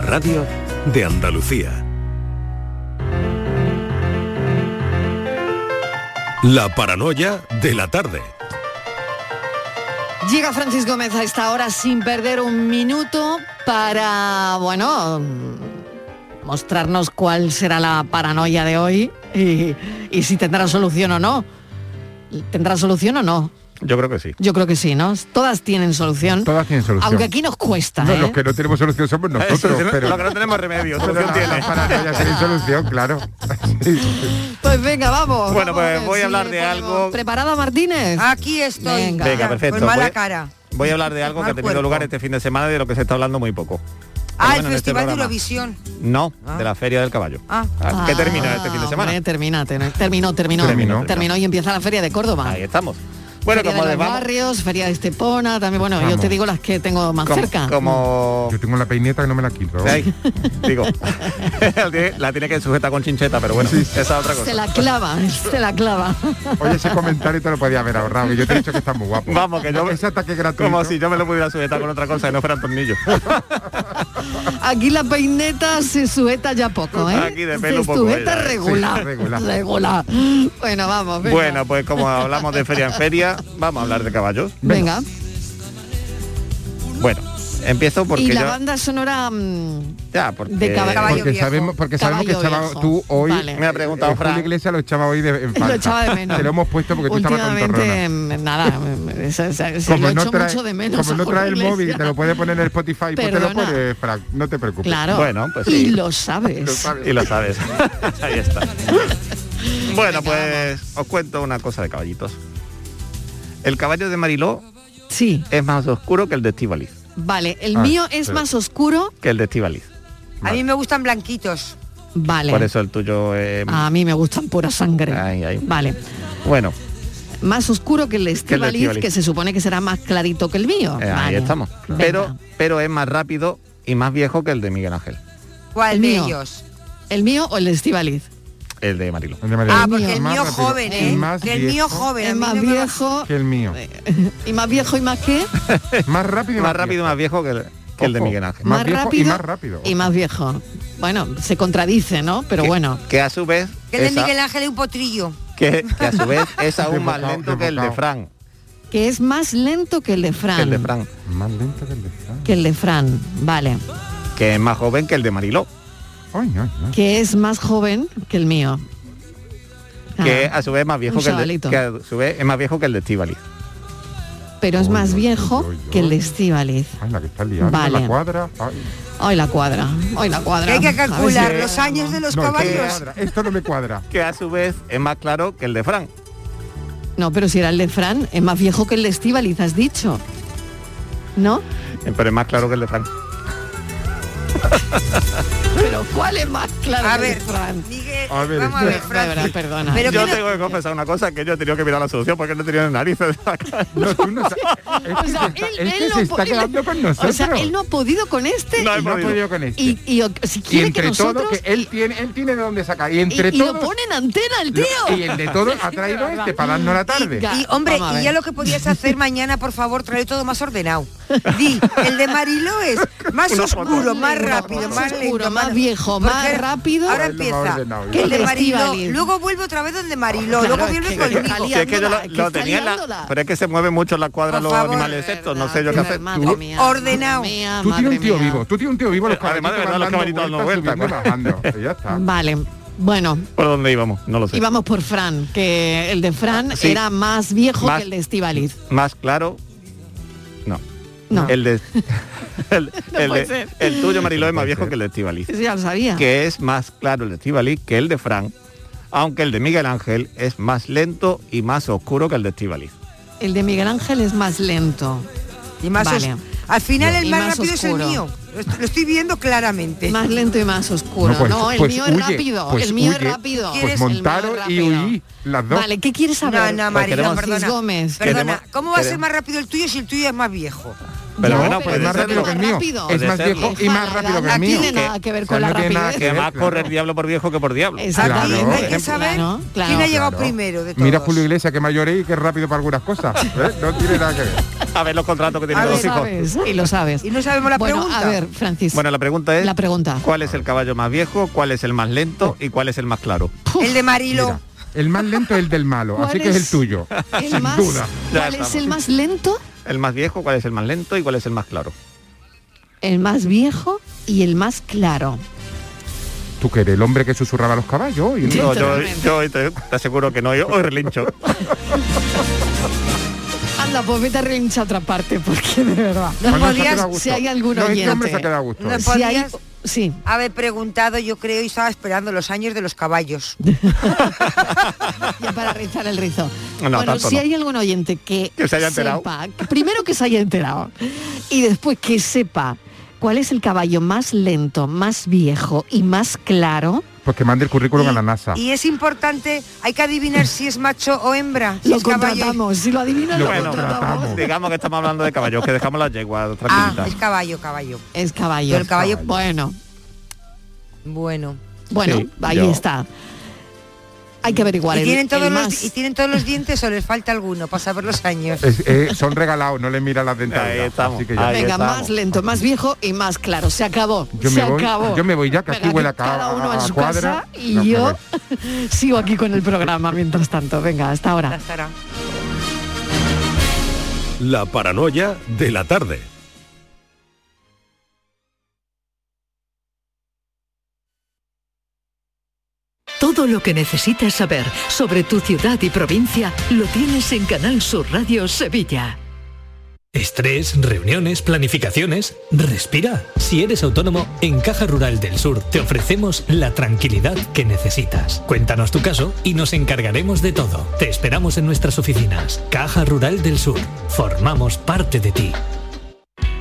Radio de Andalucía. La paranoia de la tarde. Llega Francis Gómez a esta hora sin perder un minuto para, bueno, mostrarnos cuál será la paranoia de hoy y, y si tendrá solución o no. ¿Tendrá solución o no? Yo creo que sí. Yo creo que sí, ¿no? Todas tienen solución. Todas tienen solución. Aunque aquí nos cuesta, No, ¿eh? los que no tenemos solución somos nosotros, pero... Lo que no tenemos remedio, pero solución tiene. paranoia tiene solución, claro. Pues venga, vamos. Bueno, vamos pues voy a hablar de algo- ¿Preparada, Martínez? Aquí estoy. Venga. Venga, perfecto. Con mala cara. Voy a hablar de algo que ha tenido cuerpo. lugar este fin de semana y de lo que se está hablando muy poco. Ah, Bueno, el este Festival de programa. Eurovisión. No, Ah. de la Feria del Caballo. Ah. Ah, ¿Qué termina este fin de Ah, semana? hombre, termina, ter- terminó, terminó, Terminó. terminó, y empieza la feria de Córdoba. Ahí estamos. Bueno, feria como de de los vamos, barrios, feria de Estepona, también, bueno, yo te digo las que tengo más como, cerca. como- Yo tengo la peineta que no me la quito. Digo, la tiene- que sujetar con chincheta, pero bueno, esa es otra Se cosa. la clava, se la clava. Oye, ese comentario te lo podía haber ahorrado, que yo te he dicho que está muy guapo. Vamos, que yo Ese ataque gratuito. como si yo me lo pudiera sujetar con otra cosa y no fueran tornillos. Aquí la peineta se sujeta ya poco, ¿eh? Aquí de pelo se sujeta regular, Sí, regular. regular. Bueno, vamos, venga. Bueno, pues como hablamos de feria en feria, vamos a hablar de caballos. venga. Bueno, empiezo porque y la yo... banda sonora mm, Ya, porque... de caba- Caballo Porque viejo. sabemos, porque sabemos que Caballo echaba viejo. tú hoy... Vale. Me ha preguntado eh, Fran. Iglesias lo echaba hoy de, en falta. lo echaba de menos. Te lo hemos puesto porque tú estabas con mm, nada, mm, se, se- se lo echo mucho de menos. como no trae el móvil, te lo puede poner en el Spotify, pues te lo puedes, Frank, no te preocupes. Claro. Bueno, pues Y sí. lo sabes. Lo sabes. Y lo sabes. Ahí está. Bueno, pues os cuento una cosa de caballitos. El caballo de Mariló Sí, es más oscuro que el de Estivaliz. Vale. El Ah, mío es más oscuro. Que el de Estivaliz. A mí me gustan blanquitos. Vale. Por eso el tuyo... eh, A mí me gustan pura sangre. Ay, ay. Vale. Bueno, Más oscuro que el de Estivaliz, que se supone que será más clarito que el mío. eh, ahí estamos. Venga. Pero, pero es más rápido y más viejo que el de Miguel Ángel. ¿Cuál El de mío. ellos? ¿El mío o el de Estivaliz? El de Mariló. El de Ah, porque el más mío rápido joven, ¿eh? más Que el mío joven. mí más no viejo. que el mío. ¿Y más viejo y más qué? Más rápido y Más rápido y más viejo que el, que el de. Miguel Ángel. Más viejo y más rápido. Y más viejo. Bueno, se contradice, ¿no? Pero Que- bueno. Que a su vez... Que el de Miguel Ángel es un potrillo. que, que a su vez es aún más lento que el de. Fran. Que es más lento que el de Fran. Que el de Fran. Más lento que el de Frank. Que el de Fran, vale. Que es más joven que el de Mariló. Ay, ay, ay. Que es más joven que el mío. Que Ah, a su vez es más viejo que el de, chavalito. que a su vez es más viejo que el de Estivaliz. pero es más viejo que el de uy. Estíbaliz. Ay, la que está liando, Vale. la cuadra. Ay, Hoy la cuadra, hoy la cuadra. Que hay que calcular si- los años de los no, caballos. Esto no me cuadra. Que a su vez es más claro que el de Fran. No, pero si era el de Fran, es más viejo que el de Estíbaliz, has dicho. ¿No? Eh, Pero es más claro que el de Fran. Pero ¿cuál es más claro A que ver, Fran? Miguel, A ver, vamos a ver, De Fran. verdad, perdona. Pero yo que no- tengo que confesar una cosa, que yo he tenido que mirar la solución porque no tenía narices. No, tú no sabes. Es O que sea, se está, él- es que él se no está quedando con nosotros. O sea, él no ha podido con este No, Y no ha podido. podido con este. y, y o- si Y quiere que entre todo, nosotros... que él tiene, él tiene de dónde sacar. Y y, entre y lo pone en antena el lo- tío. y el de todos ha traído este para darnos la tarde. Y hombre, y ya lo que podías hacer mañana, por favor, trae todo más ordenado. Di, el de Mariló es más oscuro, más rápido, más lento, más viejo, Porque más rápido. Ahora más empieza que el de. Mariló, luego vuelve otra vez donde Mariló, Claro, luego vuelve conmigo. es que yo lo, tenía en la... Pero es que se mueven mucho en la cuadra los favor. animales estos, no sé yo qué hacer. Madre Tú- mía, Ordenado. Tú tienes un tío vivo, tú tienes un tío vivo, los Además, de verdad, los van dando vueltas, ya está. Vale, bueno, ¿Por dónde íbamos? No lo sé. y vamos por Fran, que el de Fran Sí. era más viejo Más- que el de Estíbaliz. Más claro... No. El de... El, No el puede de- el tuyo, Mariló, es más viejo que el de Estivaliz. Ya lo sabía. Que es más claro el de Estivaliz que el de Fran, aunque el de Miguel Ángel es más lento y más oscuro que el de Estivaliz. El de Miguel Ángel es más lento. Y más Vale. os- Al final el más, más rápido es el mío. Lo est- lo estoy viendo claramente. Más lento y más oscuro. No, No, pues- el pues mío huye, es rápido. pues el mío es rápido. Pues El mío es montaros y rápido. huí, las dos. Vale, ¿qué quieres saber? No, no, Pues queremos- perdona. Gómez. Perdona, ¿cómo va a ser más rápido el tuyo si el tuyo es más viejo? Pero bueno, Pues es más rápido que el mío. Rápido. Es más viejo y más rápido que el No mío. tiene nada que ver O sea, con la no nada. Que ver, más claro. corre el diablo por viejo que por diablo. Exacto. Aquí Claro. hay que saber Claro, claro. quién ha llegado Claro. primero de todos. Mira Julio Iglesias que mayor y que es rápido para algunas cosas. ¿eh? No tiene nada que ver. A ver los contratos que tienen los hijos. y lo sabes. Y no sabemos la bueno, pregunta. a ver, Francis. Bueno, la pregunta es, La pregunta. ¿cuál es el caballo más viejo, cuál es el más lento y cuál es el más claro? El de Marilo. Mira, el más lento es el del malo, ¿Cuál así que es el tuyo. el sin más, duda. ¿Cuál es el más lento? El más viejo, cuál es el más lento y cuál es el más claro. El más viejo y el más claro. Tú que eres el hombre que susurraba a los caballos. Y. No, yo, yo te, te aseguro que no, yo hoy relincho. Anda, pues vete a relinchar a otra parte, porque de verdad. No Bueno, se ha podías- si hay algún No, este oyente. hombre se ha quedado a gusto. No, Si hay- sí, Haber preguntado, yo creo, y estaba esperando los años de los caballos. ya para rizar el rizo. No, bueno, si no. hay algún oyente que, Que se haya enterado. sepa, primero que se haya enterado y después que sepa cuál es el caballo más lento, más viejo y más claro, Pues que mande el currículum y, a la NASA. y es importante, hay que adivinar si es macho o hembra. Si lo contratamos. Si lo adivinan, lo, Lo Bueno, contratamos. digamos que estamos hablando de caballos, que dejamos las yeguas Ah, tranquilitas. es caballo, caballo. Es caballo. Pero el caballo- Bueno, Bueno. bueno, Sí, ahí yo- está. Hay que averiguar ¿Y el- tienen, todos el los, más. ¿Y tienen todos los dientes o les falta alguno para saber los años? Es- eh, son regalados, no le mira las dentaduras. Ahí estamos. así que ya- Ahí Venga, estamos. más lento, más viejo y más claro. Se acabó. Yo se me voy- acabó. yo me voy ya, que aquí Venga, huele a ca- cada uno en su cuadra. casa y No, yo sigo aquí con el programa mientras tanto. Venga, hasta ahora. La paranoia de la tarde. Todo lo que necesitas saber sobre tu ciudad y provincia lo tienes en Canal Sur Radio Sevilla. Estrés, reuniones, planificaciones. Respira. Si eres autónomo, en Caja Rural del Sur te ofrecemos la tranquilidad que necesitas. Cuéntanos tu caso y nos encargaremos de todo. Te esperamos en nuestras oficinas. Caja Rural del Sur. Formamos parte de ti.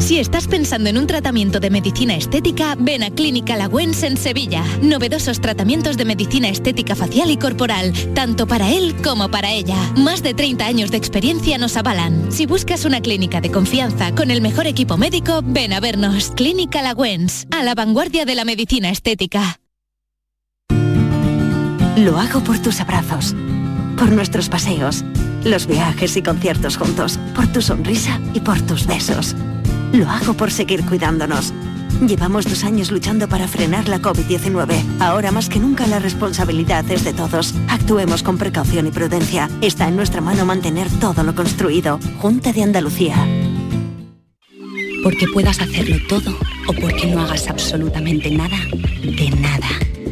Si estás pensando en un tratamiento de medicina estética, ven a Clínica Lagüens en Sevilla. Novedosos tratamientos de medicina estética facial y corporal, tanto para él como para ella. Más de 30 años de experiencia nos avalan. Si buscas una clínica de confianza con el mejor equipo médico, ven a vernos. Clínica Lagüens, a la vanguardia de la medicina estética. Lo hago por tus abrazos, por nuestros paseos, los viajes y conciertos juntos, por tu sonrisa y por tus besos. Lo hago por seguir cuidándonos. Llevamos dos años luchando para frenar la COVID-19. Ahora más que nunca la responsabilidad es de todos. Actuemos con precaución y prudencia. Está en nuestra mano mantener todo lo construido. Junta de Andalucía. Porque puedas hacerlo todo o porque no hagas absolutamente nada, de nada.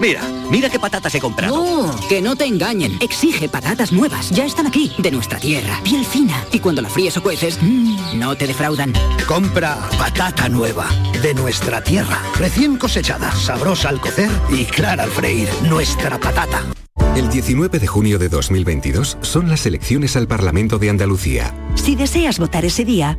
Mira, mira qué patatas he comprado. No, que no te engañen. Exige patatas nuevas. Ya están aquí, de nuestra tierra. Piel fina. Y cuando la fríes o cueces, mmm, no te defraudan. Compra patata nueva, de nuestra tierra, recién cosechada, sabrosa al cocer y clara al freír. Nuestra patata. El 19 de junio de 2022 son las elecciones al Parlamento de Andalucía. Si deseas votar ese día,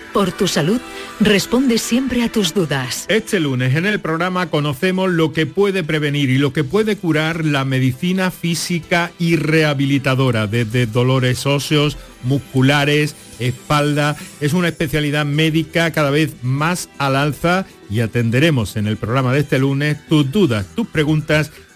por tu salud, responde siempre a tus dudas. Este lunes en el programa conocemos lo que puede prevenir y lo que puede curar la medicina física y rehabilitadora, desde dolores óseos, musculares, espalda. Es una especialidad médica cada vez más al alza y atenderemos en el programa de este lunes tus dudas, tus preguntas,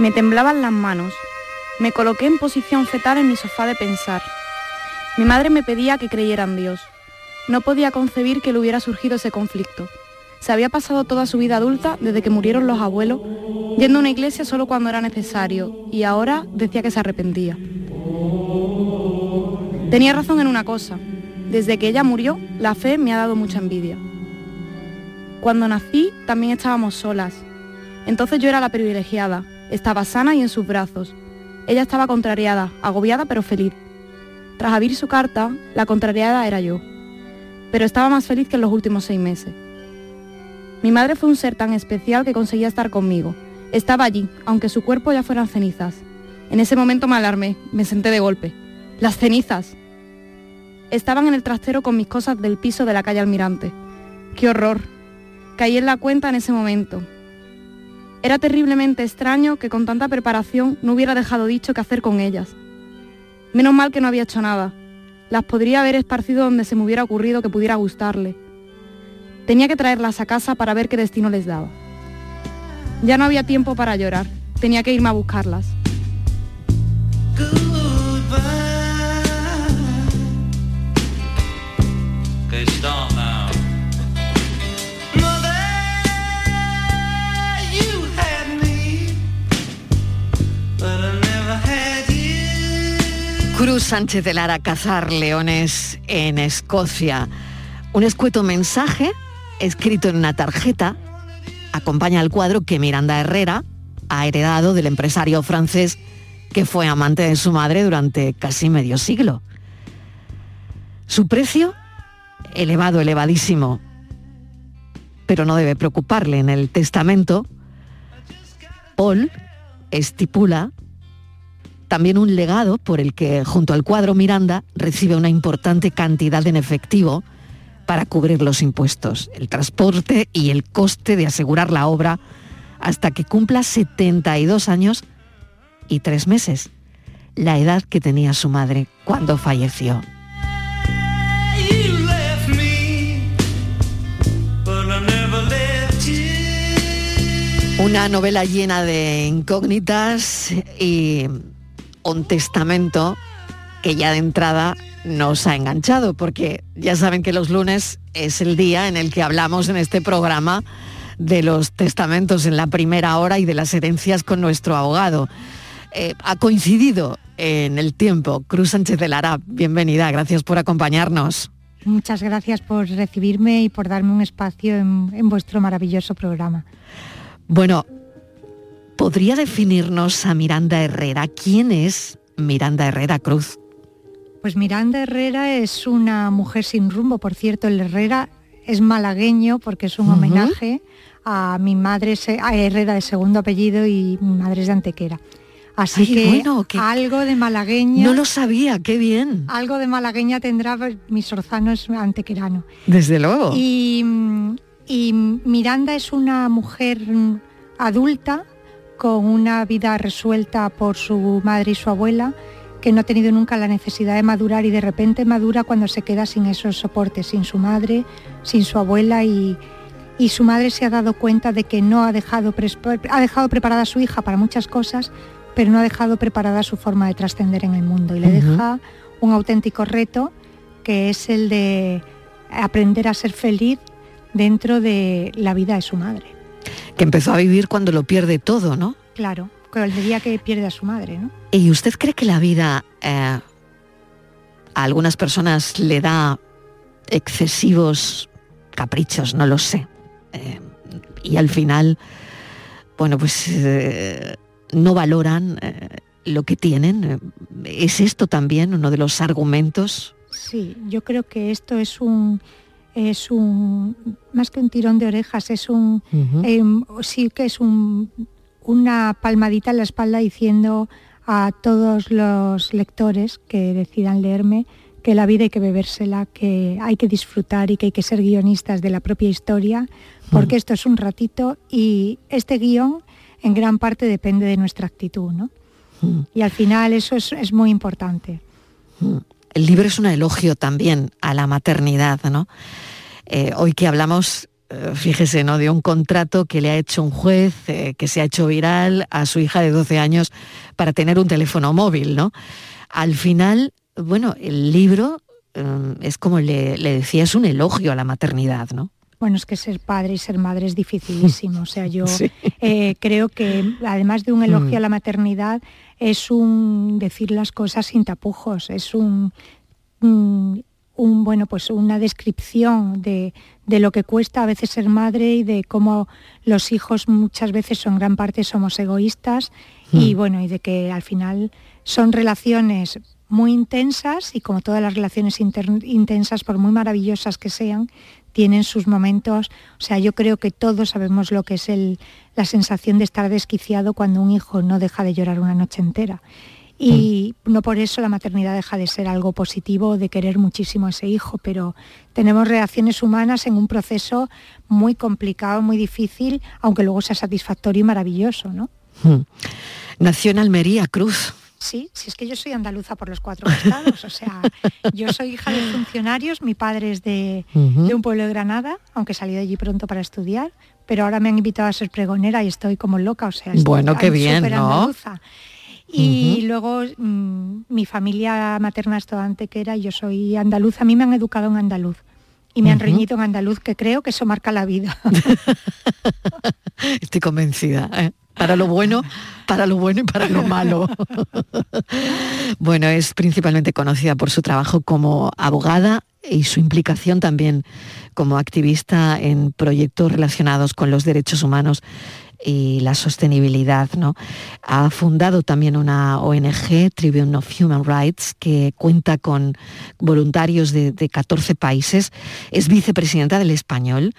Me temblaban las manos. Me coloqué en posición fetal en mi sofá de pensar. Mi madre me pedía que creyera en Dios. No podía concebir que le hubiera surgido ese conflicto. Se había pasado toda su vida adulta, desde que murieron los abuelos, yendo a una iglesia solo cuando era necesario, y ahora decía que se arrepentía. Tenía razón en una cosa. Desde que ella murió, la fe me ha dado mucha envidia. Cuando nací, también estábamos solas. Entonces yo era la privilegiada, estaba sana y en sus brazos. Ella estaba contrariada, agobiada pero feliz. Tras abrir su carta, la contrariada era yo. Pero estaba más feliz que en los últimos seis meses. Mi madre fue un ser tan especial que conseguía estar conmigo. Estaba allí, aunque su cuerpo ya fueran cenizas. En ese momento me alarmé, me senté de golpe. ¡Las cenizas! Estaban en el trastero con mis cosas del piso de la calle Almirante. ¡Qué horror! Caí en la cuenta en ese momento. Era terriblemente extraño que con tanta preparación no hubiera dejado dicho qué hacer con ellas. Menos mal que no había hecho nada. Las podría haber esparcido donde se me hubiera ocurrido que pudiera gustarle. Tenía que traerlas a casa para ver qué destino les daba. Ya no había tiempo para llorar. Tenía que irme a buscarlas. Cruz Sánchez de Lara cazar leones en Escocia. Un escueto mensaje escrito en una tarjeta acompaña al cuadro que Miranda Herrera ha heredado del empresario francés que fue amante de su madre durante casi medio siglo. Su precio, elevado, elevadísimo, pero no debe preocuparle. En el testamento, Paul estipula también un legado por el que, junto al cuadro Miranda, recibe una importante cantidad en efectivo para cubrir los impuestos, el transporte y el coste de asegurar la obra hasta que cumpla 72 años y tres meses, la edad que tenía su madre cuando falleció. Una novela llena de incógnitas y un testamento que ya de entrada nos ha enganchado, porque ya saben que los lunes es el día en el que hablamos en este programa de los testamentos en la primera hora y de las herencias con nuestro abogado. Eh, ha coincidido en el tiempo. Cruz Sánchez de Lara, bienvenida, gracias por acompañarnos. Muchas gracias por recibirme y por darme un espacio en, en vuestro maravilloso programa. Bueno, ¿podría definirnos a Miranda Herrera? ¿Quién es Miranda Herrera Cruz? Pues Miranda Herrera es una mujer sin rumbo, por cierto, el Herrera es malagueño porque es un homenaje a mi madre a Herrera de segundo apellido y mi madre es de Antequera. Así Ay, que bueno, que- algo de malagueña. No lo sabía, qué bien. Algo de malagueña tendrá mi sorzano es antequerano. Desde luego. Y, y Miranda es una mujer adulta con una vida resuelta por su madre y su abuela, que no ha tenido nunca la necesidad de madurar y de repente madura cuando se queda sin esos soportes, sin su madre, sin su abuela y, y su madre se ha dado cuenta de que no ha dejado, ha dejado preparada a su hija para muchas cosas, pero no ha dejado preparada su forma de trascender en el mundo y le deja un auténtico reto que es el de aprender a ser feliz dentro de la vida de su madre. Que empezó a vivir cuando lo pierde todo, ¿no? Claro, con el día que pierde a su madre, ¿no? ¿Y usted cree que la vida eh, a algunas personas le da excesivos caprichos? No lo sé. Eh, y al final, bueno, pues eh, no valoran lo que tienen. ¿Es esto también uno de los argumentos? Sí, yo creo que esto es un es un más que un tirón de orejas, es un em, sí que es un una palmadita en la espalda diciendo a todos los lectores que decidan leerme que la vida hay que bebérsela, que hay que disfrutar y que hay que ser guionistas de la propia historia, porque esto es un ratito y este guion en gran parte depende de nuestra actitud, ¿no? Y al final eso es, es muy importante. El libro es un elogio también a la maternidad, ¿no? Eh, hoy que hablamos, eh, fíjese, ¿no? De un contrato que le ha hecho un juez, eh, que se ha hecho viral a su hija de 12 años para tener un teléfono móvil, ¿no? Al final, bueno, el libro es como le, le decía, es un elogio a la maternidad, ¿no? Bueno, es que ser padre y ser madre es dificilísimo. O sea, yo creo que además de un elogio Mm. a la maternidad, es un decir las cosas sin tapujos, es un, un, un, bueno, pues una descripción de, de lo que cuesta a veces ser madre y de cómo los hijos muchas veces en gran parte somos egoístas y Mm. bueno, y de que al final son relaciones muy intensas y como todas las relaciones intensas, por muy maravillosas que sean, tienen sus momentos. O sea, yo creo que todos sabemos lo que es el, la sensación de estar desquiciado cuando un hijo no deja de llorar una noche entera. Y no por eso la maternidad deja de ser algo positivo, de querer muchísimo a ese hijo, pero tenemos reacciones humanas en un proceso muy complicado, muy difícil, aunque luego sea satisfactorio y maravilloso, ¿no? Mm. Nació en Almería, Cruz. Sí, si es que yo soy andaluza por los cuatro estados, o sea, yo soy hija de funcionarios, mi padre es de, un pueblo de Granada, aunque salí de allí pronto para estudiar, pero ahora me han invitado a ser pregonera y estoy como loca, o sea, estoy Bueno, qué bien, súper ¿no? andaluza. Y luego mm, mi familia materna es toda antequera, yo soy andaluza, a mí me han educado en andaluz y me han reñido en andaluz, que creo que eso marca la vida. Estoy convencida. ¿eh? Para lo bueno, para lo bueno y para lo malo. bueno, es principalmente conocida por su trabajo como abogada y su implicación también como activista en proyectos relacionados con los derechos humanos y la sostenibilidad. ¿no? Ha fundado también una ONG, Tribune of Human Rights, que cuenta con voluntarios de, de 14 países. Es vicepresidenta del Español.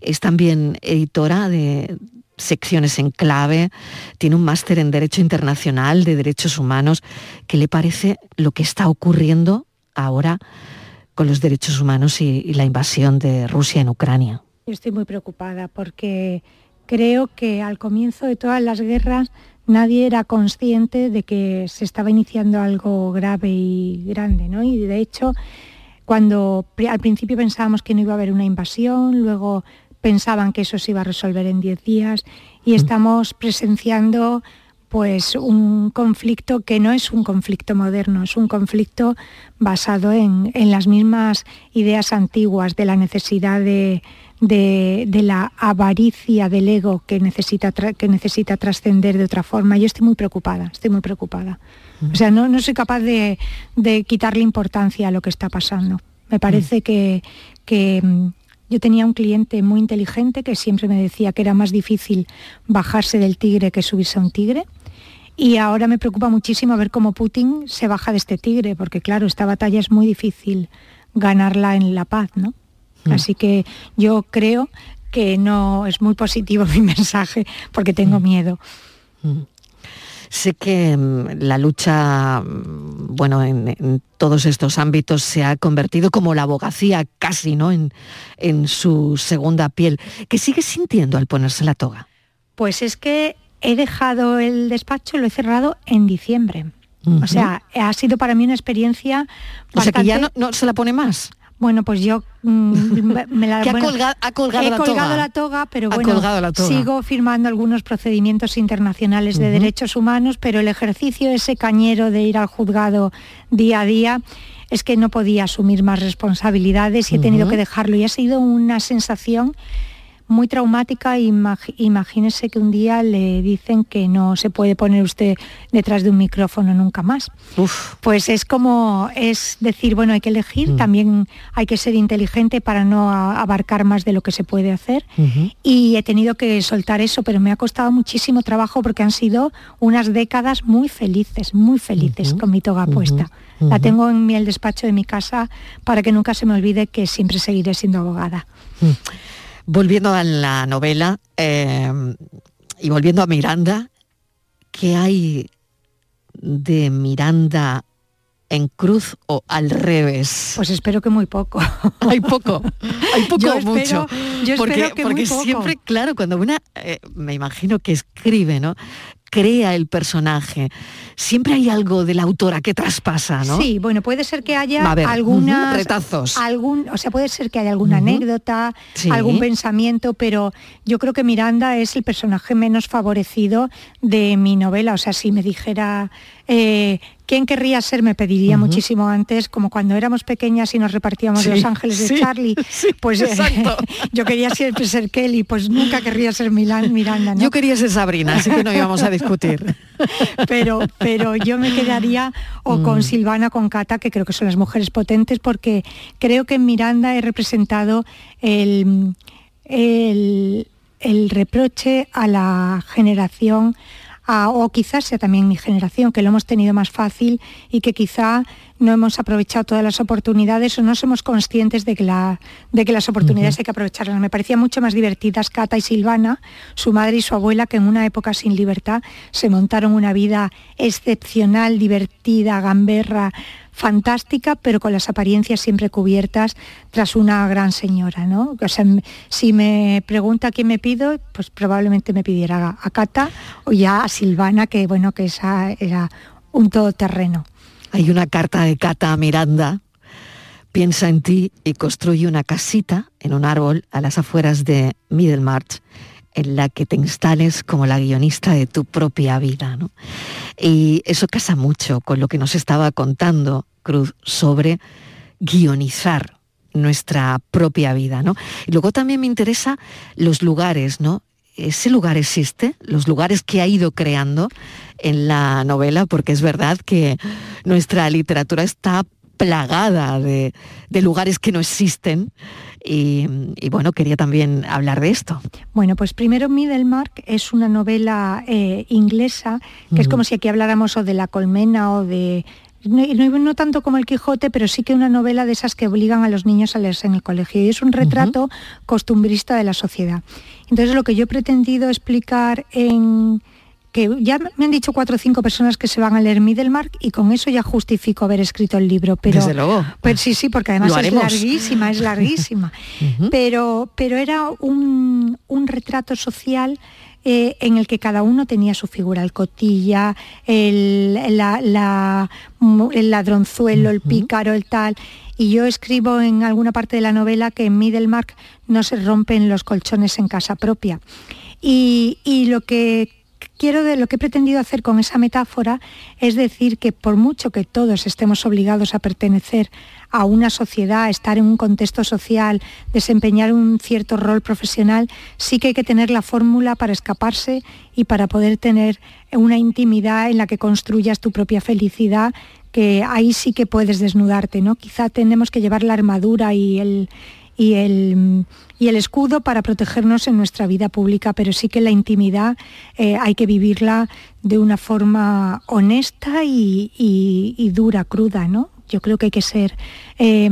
Es también editora de secciones en clave. Tiene un máster en Derecho Internacional de Derechos Humanos. ¿Qué le parece lo que está ocurriendo ahora con los derechos humanos y, y la invasión de Rusia en Ucrania? Yo estoy muy preocupada porque creo que al comienzo de todas las guerras nadie era consciente de que se estaba iniciando algo grave y grande, ¿no? Y de hecho, cuando al principio pensábamos que no iba a haber una invasión, luego pensaban que eso se iba a resolver en 10 días y estamos presenciando pues un conflicto que no es un conflicto moderno, es un conflicto basado en, en las mismas ideas antiguas de la necesidad de, de- de la avaricia del ego que necesita, que necesita trascender de otra forma. Yo estoy muy preocupada, estoy muy preocupada. O sea, no, no soy capaz de, de quitarle importancia a lo que está pasando. Me parece que, que mm, yo tenía un cliente muy inteligente que siempre me decía que era más difícil bajarse del tigre que subirse a un tigre. Y ahora me preocupa muchísimo ver cómo Putin se baja de este tigre, porque claro, esta batalla es muy difícil ganarla en la paz, ¿no? Así que yo creo que no es muy positivo mi mensaje, porque tengo miedo. Sé que mm, la lucha, mm, bueno, en, en todos estos ámbitos se ha convertido como la abogacía casi, ¿no? En, en su segunda piel. ¿Qué sigue sintiendo al ponerse la toga? Pues es que he dejado el despacho, lo he cerrado en diciembre. O sea, ha sido para mí una experiencia O sea que ya no, bastante- no se la pone más. Bueno, pues yo mm, me- la Que ha colgado he la colgado toga. la toga, pero bueno, colgado la toga. sigo firmando algunos procedimientos internacionales de derechos humanos, pero el ejercicio ese cañero de ir al juzgado día a día es que no podía asumir más responsabilidades y he tenido que dejarlo y ha sido una sensación muy traumática. Imag- imagínese que un día le dicen que no se puede poner usted detrás de un micrófono nunca más. Pues es como, es decir, bueno, hay que elegir, también hay que ser inteligente para no abarcar más de lo que se puede hacer. Y he tenido que soltar eso, pero me ha costado muchísimo trabajo porque han sido unas décadas muy felices, muy felices con mi toga puesta. La tengo en mi- el despacho de mi casa para que nunca se me olvide que siempre seguiré siendo abogada. Volviendo a la novela eh, y volviendo a Miranda, ¿qué hay de Miranda en cruz o al revés? Pues espero que muy poco. hay poco, hay poco Yo o mucho. yo porque espero que muy poco. siempre, claro, cuando una, eh, me imagino que escribe, ¿no? Crea el personaje. Siempre hay algo de la autora que traspasa, ¿no? Sí, bueno, puede ser que haya haber, algunas retazos. algún, o sea, puede ser que haya alguna anécdota, Sí. algún pensamiento, pero yo creo que Miranda es el personaje menos favorecido de mi novela. O sea, si me dijera eh, quién querría ser, me pediría muchísimo antes, como cuando éramos pequeñas y nos repartíamos Sí, los ángeles de sí, Charlie. pues eh, yo quería siempre ser Kelly, pues nunca querría ser Milan, Miranda. ¿no? Yo quería ser Sabrina, así que no íbamos a discutir. pero, pero yo me quedaría o Mm. con Silvana, con Cata, que creo que son las mujeres potentes, porque creo que en Miranda he representado el, el, el reproche a la generación, a- o quizás sea también mi generación, que lo hemos tenido más fácil y que quizá no hemos aprovechado todas las oportunidades o no somos conscientes de que, la- de que las oportunidades hay que aprovecharlas. Me parecían mucho más divertidas Cata y Silvana, su madre y su abuela, que en una época sin libertad se montaron una vida excepcional, divertida, gamberra, fantástica, pero con las apariencias siempre cubiertas tras una gran señora, ¿no? O sea, si me pregunta quién me pido, pues probablemente me pidiera a Cata o ya a Silvana, que bueno, que esa era un todoterreno. Hay una carta de Cata a Miranda. Piensa en ti y construye una casita en un árbol a las afueras de Middlemarch en la que te instales como la guionista de tu propia vida. ¿no? Y eso casa mucho con lo que nos estaba contando Cruz sobre guionizar nuestra propia vida. ¿no? Y luego también me interesa los lugares, ¿no? ¿Ese lugar existe? Los lugares que ha ido creando en la novela, porque es verdad que nuestra literatura está plagada de, de lugares que no existen. Y, y bueno, quería también hablar de esto. Bueno, pues primero Middlemark es una novela eh, inglesa, que es como si aquí habláramos o de La Colmena o de... No, no- no tanto como El Quijote, pero sí que una novela de esas que obligan a los niños a leerse en el colegio. Y es un retrato costumbrista de la sociedad. Entonces lo que yo he pretendido explicar en que ya me han dicho cuatro o cinco personas que se van a leer Middlemark y con eso ya justifico haber escrito el libro. Pero, Desde luego. pero sí, sí, porque además es larguísima, es larguísima. pero, pero era un, un retrato social eh, en el que cada uno tenía su figura, el cotilla, el, la- la- el ladronzuelo, el pícaro, el tal. Y yo escribo en alguna parte de la novela que en Middlemark no se rompen los colchones en casa propia. Y, y lo que quiero de lo que he pretendido hacer con esa metáfora es decir que por mucho que todos estemos obligados a pertenecer a una sociedad, a estar en un contexto social, desempeñar un cierto rol profesional, sí que hay que tener la fórmula para escaparse y para poder tener una intimidad en la que construyas tu propia felicidad, que ahí sí que puedes desnudarte, ¿no? Quizá tenemos que llevar la armadura y el y el, y el escudo para protegernos en nuestra vida pública, pero sí que la intimidad eh, hay que vivirla de una forma honesta y, y- y dura, cruda, ¿no? Yo creo que hay que ser eh,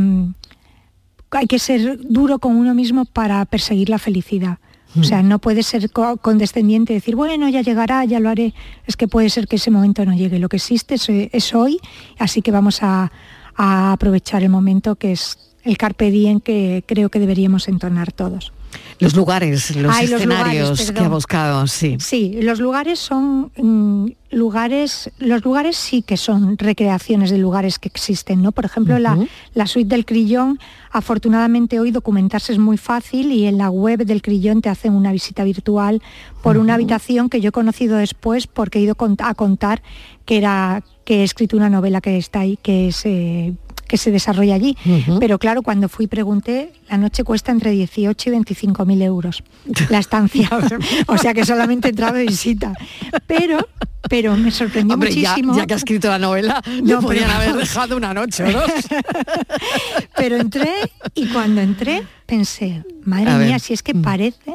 hay que ser duro con uno mismo para perseguir la felicidad. O sea, no puede ser co- condescendiente y decir, bueno, ya llegará, ya lo haré. Es que puede ser que ese momento no llegue. Lo que existe es, es hoy, así que vamos a, a aprovechar el momento que es el carpe diem que creo que deberíamos entonar todos. Los lugares, los Ay, los escenarios lugares, que ha buscado, sí. Sí, los lugares son mm, lugares, los lugares sí que son recreaciones de lugares que existen, ¿no? Por ejemplo, la, la suite del Crillón, afortunadamente hoy documentarse es muy fácil y en la web del Crillón te hacen una visita virtual por una habitación que yo he conocido después porque he ido a contar que era que he escrito una novela que está ahí, que es eh, que se desarrolla allí. Pero claro, cuando fui pregunté, la noche cuesta entre 18 y 25 mil euros la estancia. o sea que solamente entraba de visita. Pero, pero me sorprendió Hombre, muchísimo. ya que ha escrito la novela, No, podían haber dejado una noche o dos. Pero entré y cuando entré pensé, madre A ver. mía, si es que parece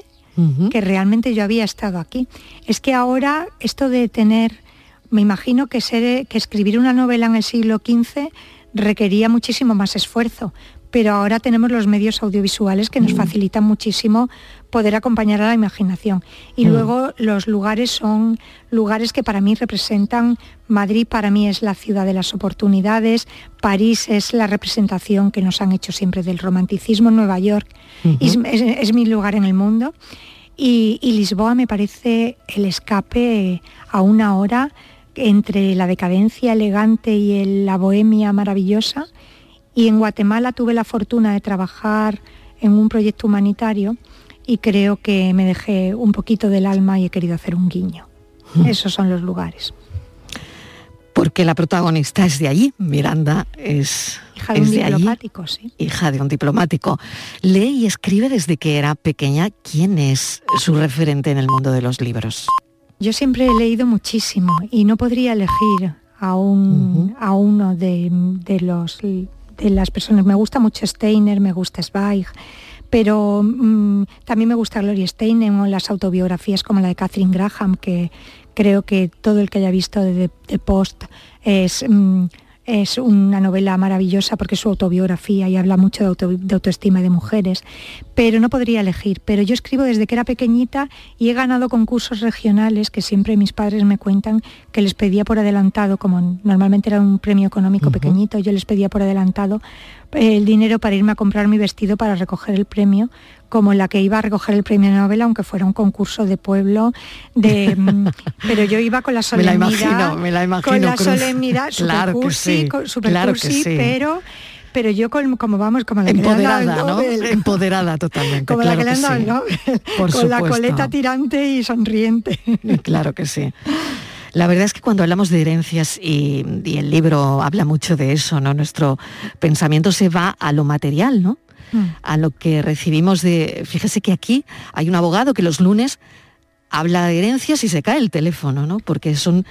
que realmente yo había estado aquí. Es que ahora esto de tener, me imagino que ser, que escribir una novela en el siglo XV requería muchísimo más esfuerzo, pero ahora tenemos los medios audiovisuales que nos facilitan muchísimo poder acompañar a la imaginación. Y Mm. luego los lugares son lugares que para mí representan, Madrid para mí es la ciudad de las oportunidades, París es la representación que nos han hecho siempre del romanticismo, Nueva York es, es- es mi lugar en el mundo. Y, y Lisboa me parece el escape a una hora entre la decadencia elegante y el- la bohemia maravillosa. Y en Guatemala tuve la fortuna de trabajar en un proyecto humanitario y creo que me dejé un poquito del alma y he querido hacer un guiño. Esos son los lugares. Porque la protagonista es de allí, Miranda es, Hija de es un de allí, diplomático, sí. hija de un diplomático. Lee y escribe desde que era pequeña. ¿Quién es su referente en el mundo de los libros? Yo siempre he leído muchísimo y no podría elegir a, un, a uno de, de los, de las personas. Me gusta mucho Steiner, me gusta Zweig, pero mm, también me gusta Gloria Steinem o las autobiografías como la de Catherine Graham, que creo que todo el que haya visto de The Post es... mm, es una novela maravillosa porque es su autobiografía y habla mucho de, auto- de autoestima de mujeres, pero no podría elegir. Pero yo escribo desde que era pequeñita y he ganado concursos regionales que siempre mis padres me cuentan que les pedía por adelantado, como normalmente era un premio económico pequeñito, yo les pedía por adelantado el dinero para irme a comprar mi vestido para recoger el premio, como la que iba a recoger el premio Nobel, aunque fuera un concurso de pueblo, de, mm, pero yo iba con la Me la solemnidad. imagino, me la imagino, Con la Cruz. solemnidad, Claro que super cursi, sí, super claro que cursi, sí. pero pero yo con- como vamos, como la que Empoderada, ¿no? Empoderada totalmente. como claro la que le han dado sí. el Nobel, Por con la coleta tirante y sonriente. Claro que sí. La verdad es que cuando hablamos de herencias y, y el libro habla mucho de eso, ¿no? Nuestro pensamiento se va a lo material, ¿no? A lo que recibimos de. Fíjese que aquí hay un abogado que los lunes habla de herencias y se cae el teléfono, ¿no? Porque son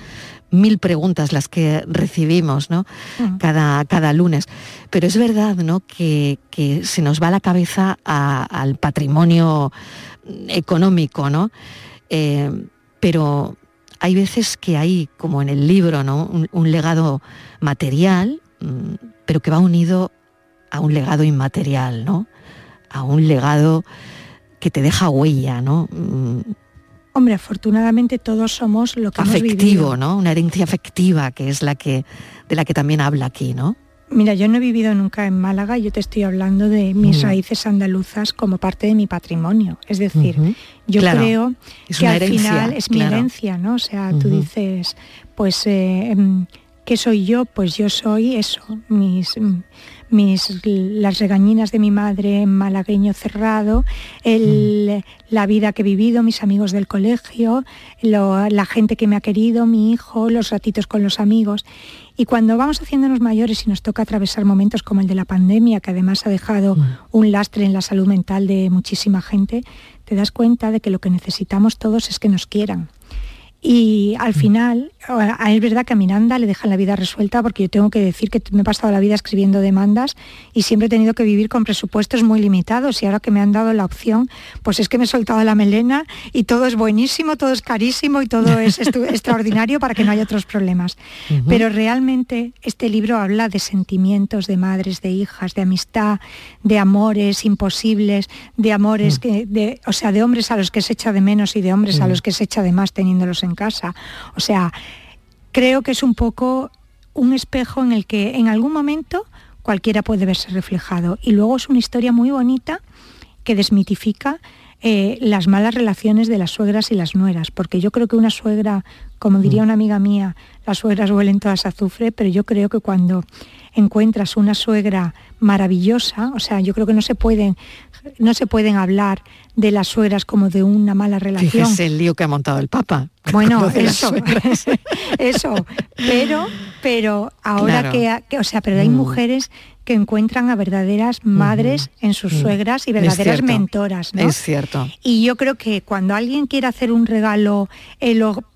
mil preguntas las que recibimos, ¿no? Cada, cada lunes. Pero es verdad, ¿no? Que, que se nos va la cabeza a- al patrimonio económico, ¿no? Eh, pero hay veces que hay, como en el libro, ¿no? un, un legado material, mm, pero que va unido a un legado inmaterial, ¿no? A un legado que te deja huella, ¿no? Hombre, afortunadamente todos somos lo que hemos afectivo, vivido. ¿no? Una herencia afectiva, que es la que, de la que también habla aquí, ¿no? Mira, yo no he vivido nunca en Málaga, yo te estoy hablando de mis Mm. raíces andaluzas como parte de mi patrimonio. Es decir, yo Claro, creo es que al herencia, final es mi herencia, ¿no? O sea, tú dices, pues, eh, em, ¿qué soy yo? Pues yo soy eso, mis, mis, las regañinas de mi madre en malagueño cerrado, el- la vida que he vivido, mis amigos del colegio, lo- la gente que me ha querido, mi hijo, los ratitos con los amigos. Y cuando vamos haciéndonos mayores y nos toca atravesar momentos como el de la pandemia, que además ha dejado un lastre en la salud mental de muchísima gente, te das cuenta de que lo que necesitamos todos es que nos quieran. Y al final, es verdad que a Miranda le dejan la vida resuelta porque yo tengo que decir que me he pasado la vida escribiendo demandas y siempre he tenido que vivir con presupuestos muy limitados y ahora que me han dado la opción, pues es que me he soltado la melena y todo es buenísimo, todo es carísimo y todo es extraordinario para que no haya otros problemas. Pero realmente este libro habla de sentimientos, de madres, de hijas, de amistad, de amores imposibles, de amores que, de, o sea, de hombres a los que se echa de menos y de hombres a Mm. los que se echa de más teniéndolos en casa. O sea, creo que es un poco un espejo en el que en algún momento cualquiera puede verse reflejado. Y luego es una historia muy bonita que desmitifica eh, las malas relaciones de las suegras y las nueras, porque yo creo que una suegra, como diría una amiga mía, las suegras huelen todas a azufre, pero yo creo que cuando encuentras una suegra maravillosa, o sea, yo creo que no se pueden, no se pueden hablar de las suegras como de una mala relación. Fíjese el lío que ha montado el Papa. Bueno, eso, eso, pero, pero ahora Claro. que, que- o sea, pero hay Mm. mujeres que encuentran a verdaderas madres en sus Mm. suegras y Es verdaderas mentoras, ¿no? Es cierto. Y yo creo que cuando alguien quiere hacer un regalo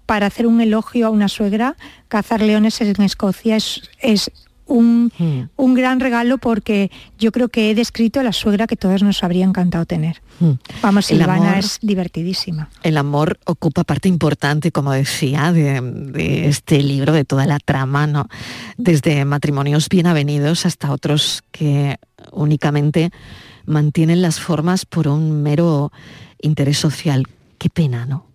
para hacer un elogio a una suegra, cazar leones en Escocia es, es un, Hmm. un gran regalo porque yo creo que he descrito la suegra que todos nos habría encantado tener. Hmm. Vamos, El Silvana amor- es divertidísima. El amor ocupa parte importante, como decía, de, de este libro, de toda la trama, ¿no? Desde matrimonios bien avenidos hasta otros que únicamente mantienen las formas por un mero interés social. Qué pena, ¿no?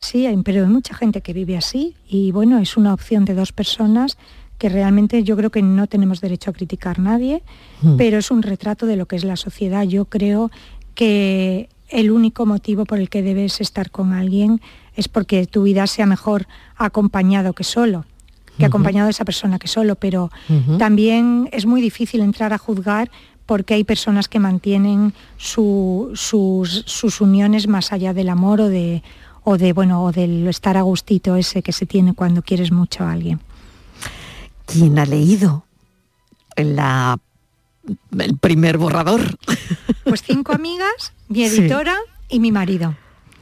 Sí, hay- pero hay mucha gente que vive así y bueno, es una opción de dos personas que realmente yo creo que no tenemos derecho a criticar a nadie, Mm. pero es un retrato de lo que es la sociedad. Yo creo que el único motivo por el que debes estar con alguien es porque tu vida sea mejor acompañado que solo, que acompañado de esa persona que solo, pero también es muy difícil entrar a juzgar porque hay personas que mantienen su- sus, sus uniones más allá del amor o de, o de bueno o del estar a gustito ese que se tiene cuando quieres mucho a alguien. ¿Quién ha leído la, el primer borrador? Pues cinco amigas, mi Sí. editora y mi marido.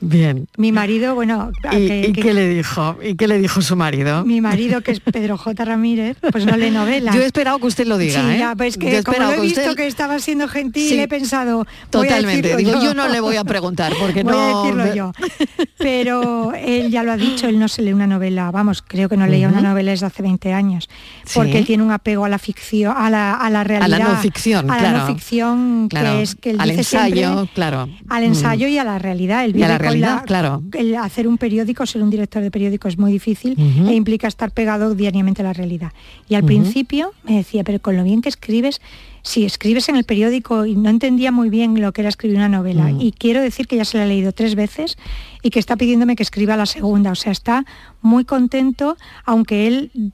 Bien. Mi marido, bueno, ¿Y, que- y que- qué le dijo? ¿Y qué le dijo su marido? mi marido que es Pedro J. Ramírez, pues no lee novelas. Yo he esperado que usted lo diga, Sí, ¿eh? ya, pues Yo que como lo he que visto usted- que estaba siendo gentil, Sí, he pensado, voy a Totalmente. Digo, yo no le voy a preguntar porque voy no. a decirlo yo. Pero él ya lo ha dicho, él no se lee una novela, vamos, creo que no leía una novela desde hace 20 años, Sí. porque él tiene un apego a la ficción, a la, a la realidad. no ficción, a la claro. no ficción, Claro, que es que él al dice ensayo, siempre, claro. al ensayo y a la realidad. Él Y la claro. el hacer un periódico, ser un director de periódico es muy difícil e implica estar pegado diariamente a la realidad. Y al principio me decía, pero con lo bien que escribes, si escribes en el periódico y no entendía muy bien lo que era escribir una novela. Mm. Y quiero decir que ya se la ha leído tres veces y que está pidiéndome que escriba la segunda. O sea, está muy contento, aunque él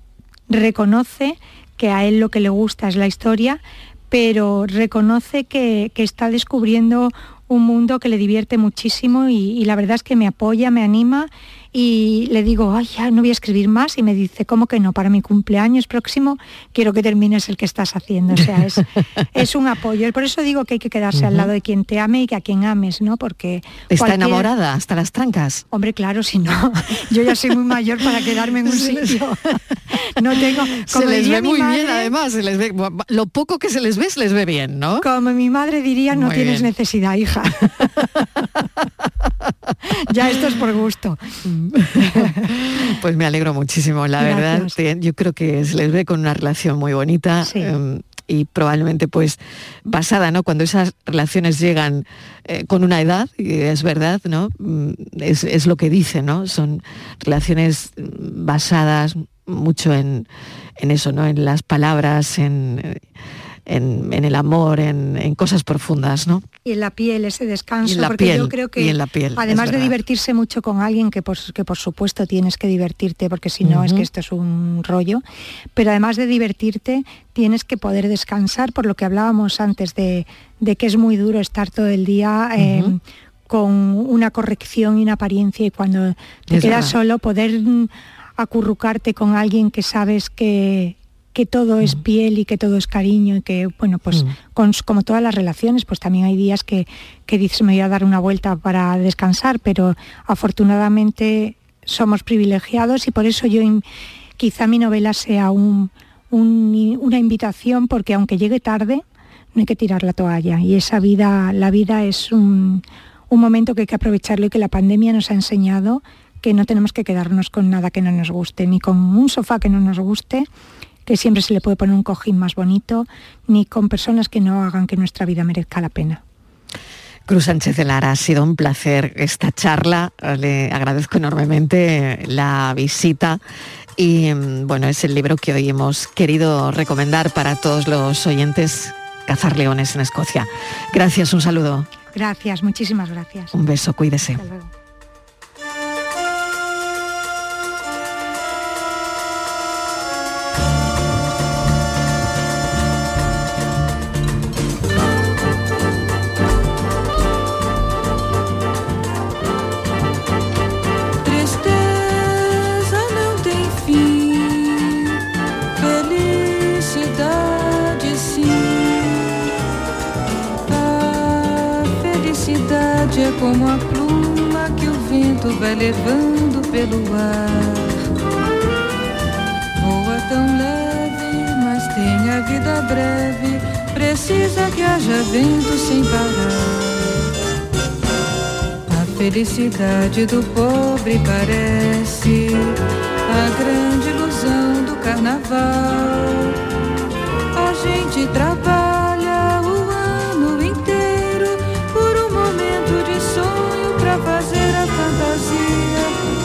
reconoce que a él lo que le gusta es la historia, pero reconoce que, que está descubriendo un mundo que le divierte muchísimo y, la verdad es que me apoya, me anima y le digo, ay, ya no voy a escribir más y me dice, ¿cómo que no? Para mi cumpleaños próximo quiero que termines el que estás haciendo. O sea, es, es un apoyo. Por eso digo que hay que quedarse al lado de quien te ame y que a quien ames, ¿no? Porque Está cualquier- enamorada hasta las trancas. Hombre, claro, si no, yo ya soy muy mayor para quedarme en un sitio. No tengo. Se como les diría ve muy bien, además. se les ve- lo poco que se les ve, se les ve bien, ¿no? Como mi madre diría, no Muy tienes bien. necesidad, hija. ya esto es por gusto. Pues me alegro muchísimo, la verdad. Gracias. Yo creo que se les ve con una relación muy bonita. em, y probablemente pues basada, ¿no? Cuando esas relaciones llegan eh, con una edad, y es verdad, ¿no? Mm, Es, es lo que dice, ¿no? Son relaciones mm, basadas mucho en, en eso, ¿no? En las palabras, en, eh, en, en el amor, en, en cosas profundas, ¿no? Y en la piel, ese descanso, Y en la porque piel, yo creo que y en la piel, además de divertirse mucho con alguien, que por, que por supuesto tienes que divertirte, porque si no es que esto es un rollo, pero además de divertirte, tienes que poder descansar, por lo que hablábamos antes de, de que es muy duro estar todo el día. eh, con una corrección y una apariencia y cuando te Es quedas verdad. solo poder mm, acurrucarte con alguien que sabes que, que todo es piel y que todo es cariño y que, bueno, pues Mm. con- como todas las relaciones, pues también hay días que, que dices me voy a dar una vuelta para descansar, pero afortunadamente somos privilegiados y por eso yo quizá mi novela sea un- un- una invitación porque aunque llegue tarde, no hay que tirar la toalla y esa vida, la vida es un, un momento que hay que aprovecharlo y que la pandemia nos ha enseñado que no tenemos que quedarnos con nada que no nos guste, ni con un sofá que no nos guste, que siempre se le puede poner un cojín más bonito, ni con personas que no hagan que nuestra vida merezca la pena. Cruz Sánchez de Lara, ha sido un placer esta charla. Le agradezco enormemente la visita. Y mm, bueno, es el libro que hoy hemos querido recomendar para todos los oyentes, Cazar Leones en Escocia. Gracias, un saludo, Gracias, muchísimas gracias. un beso, cuídese. Hasta luego. Como a pluma que o vento vai levando pelo ar. Voa tão leve, mas tem a vida breve precisa que haja vento sem parar. A felicidade do pobre parece a grande ilusão do carnaval. A gente trabalha pra fazer a fantasia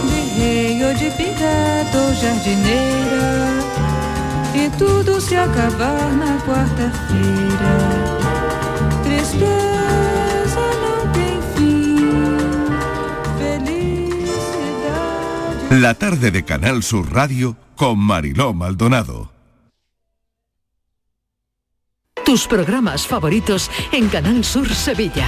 de rei ou de pirata ou jardineira. E tudo se acabar na quarta-feira. Tristeza não tem fim. Felicidade. La tarde de Canal Sur Radio con Mariló Maldonado. Tus programas favoritos en Canal Sur Sevilla.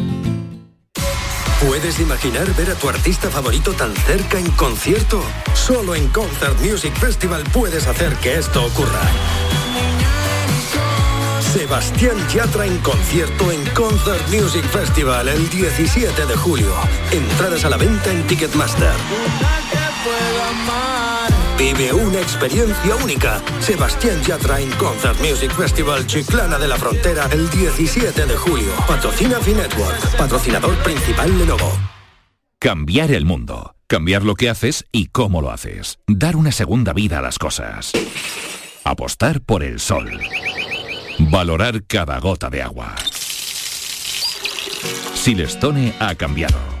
¿Puedes imaginar ver a tu artista favorito tan cerca en concierto? Solo en Concert Music Festival puedes hacer que esto ocurra. Sebastián Yatra en concierto en Concert Music Festival el 17 de julio. Entradas a la venta en Ticketmaster. Vive una experiencia única. Sebastián Yatra en Concert Music Festival Chiclana de la Frontera el 17 de julio. Patrocina Finetwork, patrocinador principal Lenovo. Cambiar el mundo. Cambiar lo que haces y cómo lo haces. Dar una segunda vida a las cosas. Apostar por el sol. Valorar cada gota de agua. Silestone ha cambiado.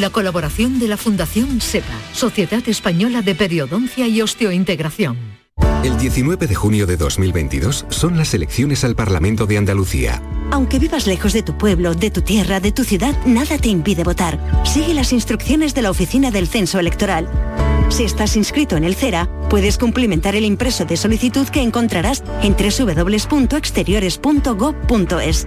la colaboración de la Fundación SEPA, Sociedad Española de Periodoncia y Osteointegración. El 19 de junio de 2022 son las elecciones al Parlamento de Andalucía. Aunque vivas lejos de tu pueblo, de tu tierra, de tu ciudad, nada te impide votar. Sigue las instrucciones de la Oficina del Censo Electoral. Si estás inscrito en el CERA, puedes cumplimentar el impreso de solicitud que encontrarás en www.exteriores.gov.es.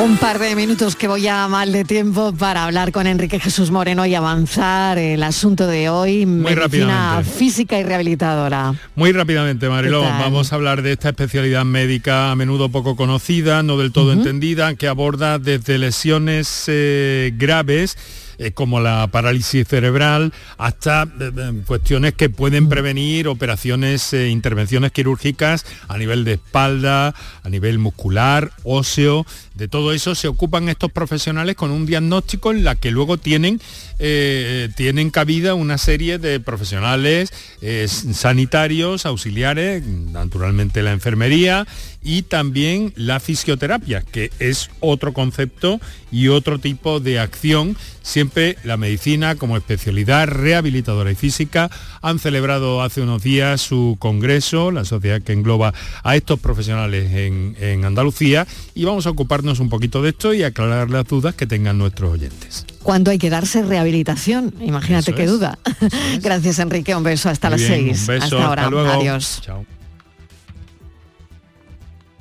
Un par de minutos que voy a mal de tiempo para hablar con Enrique Jesús Moreno y avanzar el asunto de hoy, Muy medicina rápidamente. física y rehabilitadora. Muy rápidamente, Mariló, vamos a hablar de esta especialidad médica a menudo poco conocida, no del todo entendida, que aborda desde lesiones eh, graves eh, como la parálisis cerebral hasta eh, cuestiones que pueden prevenir operaciones, eh, intervenciones quirúrgicas a nivel de espalda, a nivel muscular, óseo. De todo eso se ocupan estos profesionales con un diagnóstico en la que luego tienen, eh, tienen cabida una serie de profesionales eh, sanitarios, auxiliares, naturalmente la enfermería y también la fisioterapia, que es otro concepto y otro tipo de acción. Siempre la medicina como especialidad rehabilitadora y física han celebrado hace unos días su congreso, la sociedad que engloba a estos profesionales en, en Andalucía, y vamos a ocuparnos un poquito de esto y aclarar las dudas que tengan nuestros oyentes. ¿Cuándo hay que darse rehabilitación? Imagínate Eso qué es. duda. Gracias Enrique, un beso hasta Muy las bien, seis. un beso, hasta ahora. luego. Adiós. Chao.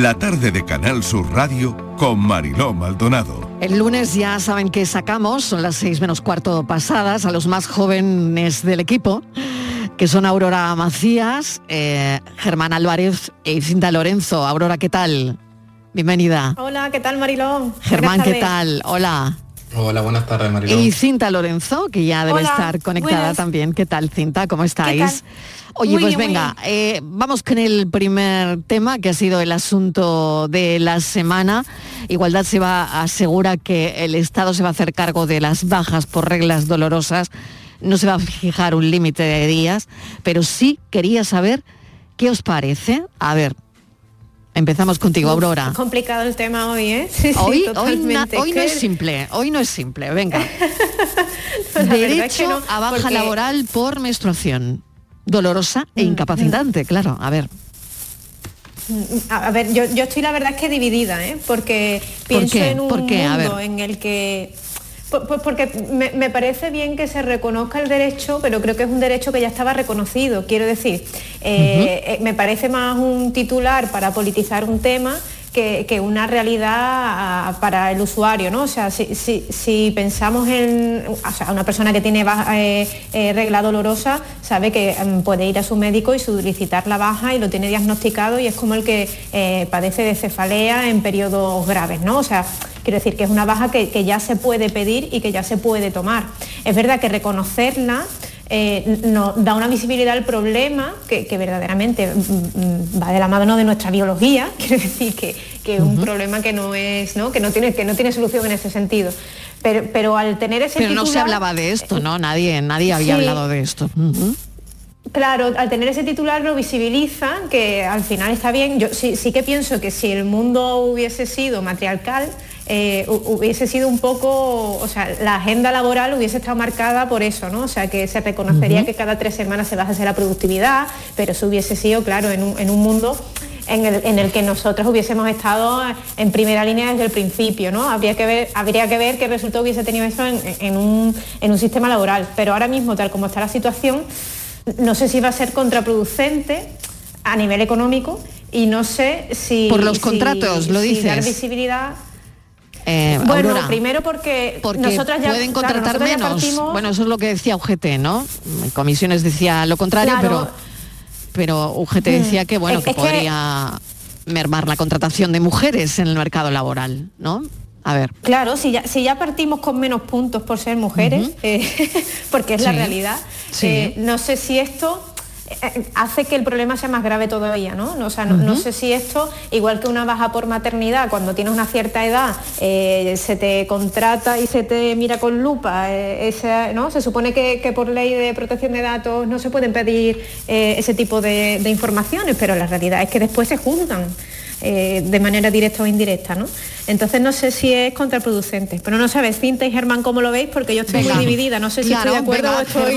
La tarde de Canal Sur Radio con Mariló Maldonado. El lunes ya saben que sacamos, son las seis menos cuarto pasadas, a los más jóvenes del equipo, que son Aurora Macías, eh, Germán Álvarez e Cinta Lorenzo. Aurora, ¿qué tal? Bienvenida. Hola, ¿qué tal Marilón? Germán, ¿qué tal? Hola. Hola, buenas tardes, Mariló. Y Cinta Lorenzo, que ya debe Hola, estar conectada buenas. también. ¿Qué tal, Cinta? ¿Cómo estáis? Oye, Muy pues bien, venga, eh, vamos con el primer tema, que ha sido el asunto de la semana. Igualdad se va asegura que el Estado se va a hacer cargo de las bajas por reglas dolorosas. No se va a fijar un límite de días, pero sí quería saber qué os parece. A ver, empezamos contigo, Aurora. es complicado el tema hoy, ¿eh? Sí, sí, Hoy, hoy, na- totalmente. hoy no es simple, hoy no es simple, venga. Es Derecho que no, a baja porque- laboral por menstruación. Dolorosa e incapacitante, claro. A ver, A ver, yo, yo estoy la verdad es que dividida, ¿eh? Porque pienso en un ¿Por qué? A mundo en el que... Pues pues porque me, me parece bien que se reconozca el derecho, pero creo que es un derecho que ya estaba reconocido. Quiero decir, eh, eh, me parece más un titular para politizar un tema que, que una realidad ah, para el usuario, ¿no? O sea, si, pensamos en o sea, una persona que tiene eh, eh, regla dolorosa, sabe que mm, puede ir a su médico y solicitar la baja y lo tiene diagnosticado y es como el que eh, padece de cefalea en periodos graves, ¿no? O sea, quiero decir que es una baja que ya se puede pedir y que ya se puede tomar. Es verdad que reconocerla eh, nos da una visibilidad al problema que, que verdaderamente mm, mm, va de la mano de nuestra biología, quiero decir que, que es un problema que no es, ¿no? Que no tiene, que no tiene solución en ese sentido. Pero, pero al tener ese pero no se hablaba de esto, ¿no? Nadie, nadie había Sí. hablado de esto. Claro, al tener ese titular lo visibiliza, que al final está bien. Yo sí, sí que pienso que si el mundo hubiese sido matriarcal, eh, hu- hubiese sido un poco, o sea, la agenda laboral hubiese estado marcada por eso, ¿no? O sea, que se reconocería que cada tres semanas se bajase la productividad, pero eso hubiese sido, claro, en un, en un mundo en el, en el que nosotros hubiésemos estado en primera línea desde el principio, ¿no? Habría que ver, habría que ver qué resultado hubiese tenido eso en, en un, en un sistema laboral. Pero ahora mismo, tal como está la situación, no sé si va a ser contraproducente a nivel económico y no sé si... Por los si- contratos, lo si dar visibilidad... Eh, bueno, Aurora, primero porque, porque nosotras ya, pueden contratar menos. partimos- Bueno, eso es lo que decía UGT, ¿no? En comisiones decía lo contrario, Claro. pero, pero UGT decía que bueno, Es- que es que- podría mermar la contratación de mujeres en el mercado laboral, ¿no? A ver. Claro, si ya, si ya partimos con menos puntos por ser mujeres, eh, porque es la realidad, sí. eh, no sé si esto hace que el problema sea más grave todavía, ¿no? O sea, no, sé si esto, igual que una baja por maternidad, cuando tienes una cierta edad, eh, se te contrata y se te mira con lupa, ¿no? Se supone que, por ley de protección de datos no se pueden pedir ese tipo de, de informaciones, pero la realidad es que después se juzgan. Eh, de manera directa o indirecta, ¿no? Entonces no sé si es contraproducente, pero no sabes, Cinta y Germán, ¿cómo lo veis? Porque yo estoy muy dividida, no sé si estoy de acuerdo o estoy...